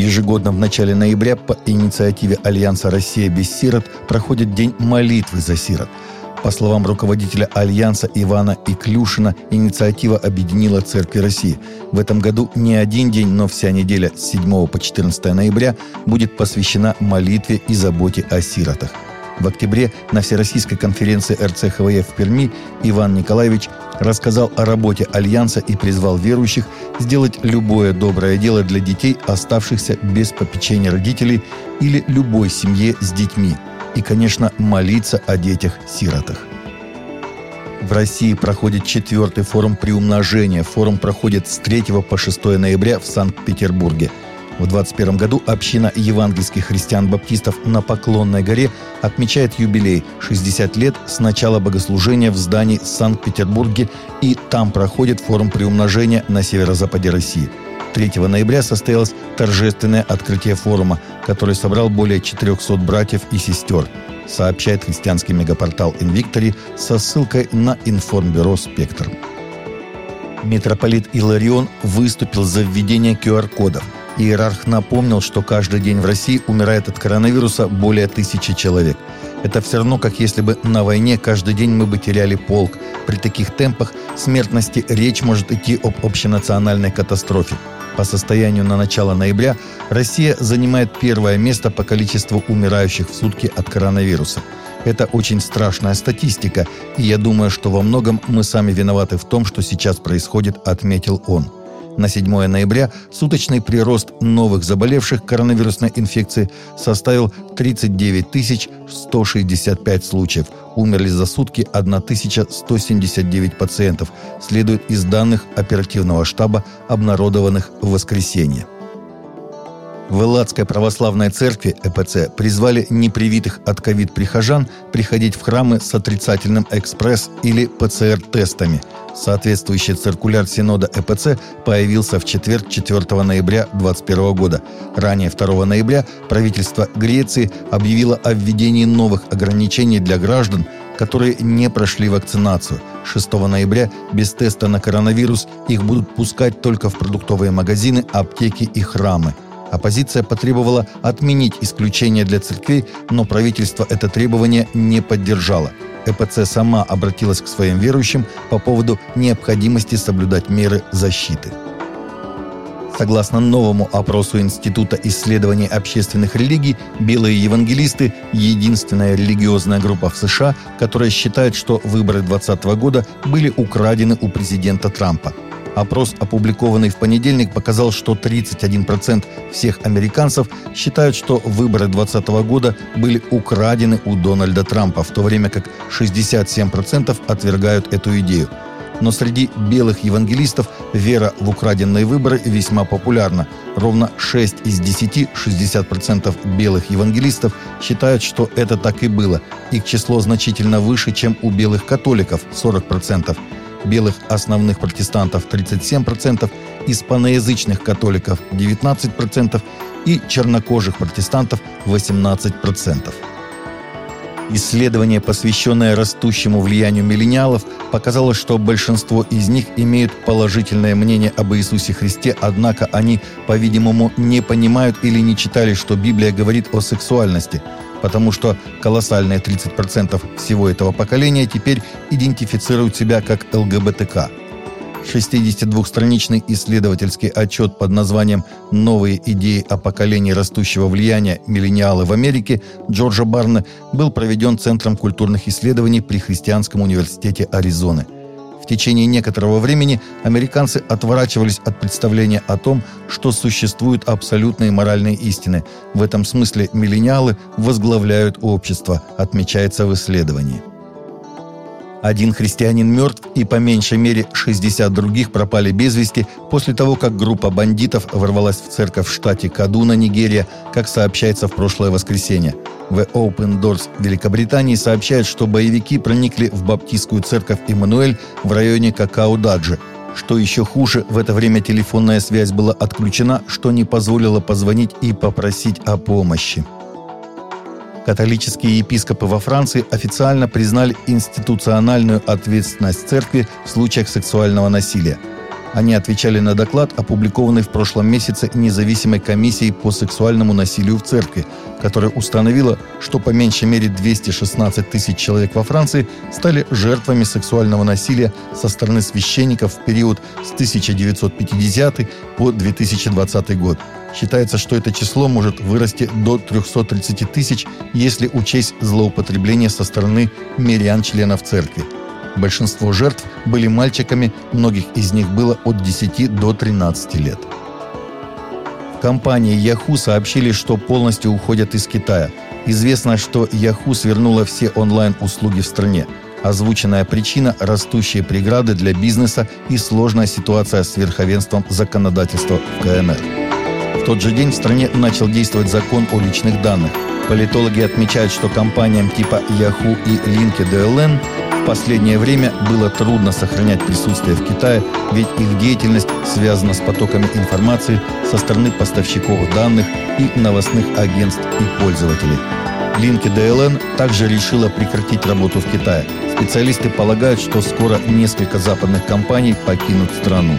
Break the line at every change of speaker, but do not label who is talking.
Ежегодно в начале ноября по инициативе Альянса «Россия без сирот» проходит День молитвы за сирот. По словам руководителя Альянса Ивана Иклюшина, инициатива объединила Церкви России. В этом году не один день, но вся неделя с 7 по 14 ноября будет посвящена молитве и заботе о сиротах. В октябре на Всероссийской конференции РЦХВФ в Перми Иван Николаевич рассказал о работе Альянса и призвал верующих сделать любое доброе дело для детей, оставшихся без попечения родителей или любой семье с детьми. И, конечно, молиться о детях-сиротах. В России проходит четвертый форум приумножения. Форум проходит с 3 по 6 ноября в Санкт-Петербурге – в 21 году община евангельских христиан-баптистов на Поклонной горе отмечает юбилей – 60 лет с начала богослужения в здании Санкт-Петербурге, и там проходит форум приумножения на северо-западе России. 3 ноября состоялось торжественное открытие форума, который собрал более 400 братьев и сестер, сообщает христианский мегапортал «Инвиктори» со ссылкой на информбюро «Спектр». Митрополит Иларион выступил за введение QR-кодов – Иерарх напомнил, что каждый день в России умирает от коронавируса более тысячи человек. Это все равно, как если бы на войне каждый день мы бы теряли полк. При таких темпах смертности речь может идти об общенациональной катастрофе. По состоянию на начало ноября Россия занимает первое место по количеству умирающих в сутки от коронавируса. Это очень страшная статистика, и я думаю, что во многом мы сами виноваты в том, что сейчас происходит, отметил он. На 7 ноября суточный прирост новых заболевших коронавирусной инфекцией составил 39 165 случаев. Умерли за сутки 1179 пациентов, следует из данных оперативного штаба, обнародованных в воскресенье. В Элладской православной церкви ЭПЦ призвали непривитых от ковид прихожан приходить в храмы с отрицательным экспресс- или ПЦР-тестами. Соответствующий циркуляр Синода ЭПЦ появился в четверг 4 ноября 2021 года. Ранее 2 ноября правительство Греции объявило о введении новых ограничений для граждан, которые не прошли вакцинацию. 6 ноября без теста на коронавирус их будут пускать только в продуктовые магазины, аптеки и храмы. Оппозиция потребовала отменить исключение для церквей, но правительство это требование не поддержало. ЭПЦ сама обратилась к своим верующим по поводу необходимости соблюдать меры защиты. Согласно новому опросу Института исследований общественных религий, белые евангелисты – единственная религиозная группа в США, которая считает, что выборы 2020 года были украдены у президента Трампа – Опрос, опубликованный в понедельник, показал, что 31% всех американцев считают, что выборы 2020 года были украдены у Дональда Трампа, в то время как 67% отвергают эту идею. Но среди белых евангелистов вера в украденные выборы весьма популярна. Ровно 6 из 10, 60% белых евангелистов считают, что это так и было. Их число значительно выше, чем у белых католиков – 40% белых основных протестантов 37%, испаноязычных католиков 19% и чернокожих протестантов 18%. Исследование, посвященное растущему влиянию миллениалов, показало, что большинство из них имеют положительное мнение об Иисусе Христе, однако они, по-видимому, не понимают или не читали, что Библия говорит о сексуальности – потому что колоссальные 30% всего этого поколения теперь идентифицируют себя как ЛГБТК. 62-страничный исследовательский отчет под названием «Новые идеи о поколении растущего влияния. Миллениалы в Америке» Джорджа Барна был проведен Центром культурных исследований при Христианском университете Аризоны – течение некоторого времени американцы отворачивались от представления о том, что существуют абсолютные моральные истины. В этом смысле миллениалы возглавляют общество, отмечается в исследовании. Один христианин мертв, и по меньшей мере 60 других пропали без вести после того, как группа бандитов ворвалась в церковь в штате Кадуна, Нигерия, как сообщается в прошлое воскресенье. В Open Doors Великобритании сообщают, что боевики проникли в баптистскую церковь Иммануэль в районе Какао-Даджи. Что еще хуже, в это время телефонная связь была отключена, что не позволило позвонить и попросить о помощи. Католические епископы во Франции официально признали институциональную ответственность церкви в случаях сексуального насилия. Они отвечали на доклад, опубликованный в прошлом месяце независимой комиссией по сексуальному насилию в церкви, которая установила, что по меньшей мере 216 тысяч человек во Франции стали жертвами сексуального насилия со стороны священников в период с 1950 по 2020 год. Считается, что это число может вырасти до 330 тысяч, если учесть злоупотребление со стороны мирян членов церкви. Большинство жертв были мальчиками, многих из них было от 10 до 13 лет. Компании Yahoo сообщили, что полностью уходят из Китая. Известно, что Yahoo свернула все онлайн-услуги в стране. Озвученная причина – растущие преграды для бизнеса и сложная ситуация с верховенством законодательства в КНР. В тот же день в стране начал действовать закон о личных данных. Политологи отмечают, что компаниям типа Yahoo и LinkedIn в последнее время было трудно сохранять присутствие в Китае, ведь их деятельность связана с потоками информации со стороны поставщиков данных и новостных агентств и пользователей. LinkedIn также решила прекратить работу в Китае. Специалисты полагают, что скоро несколько западных компаний покинут страну.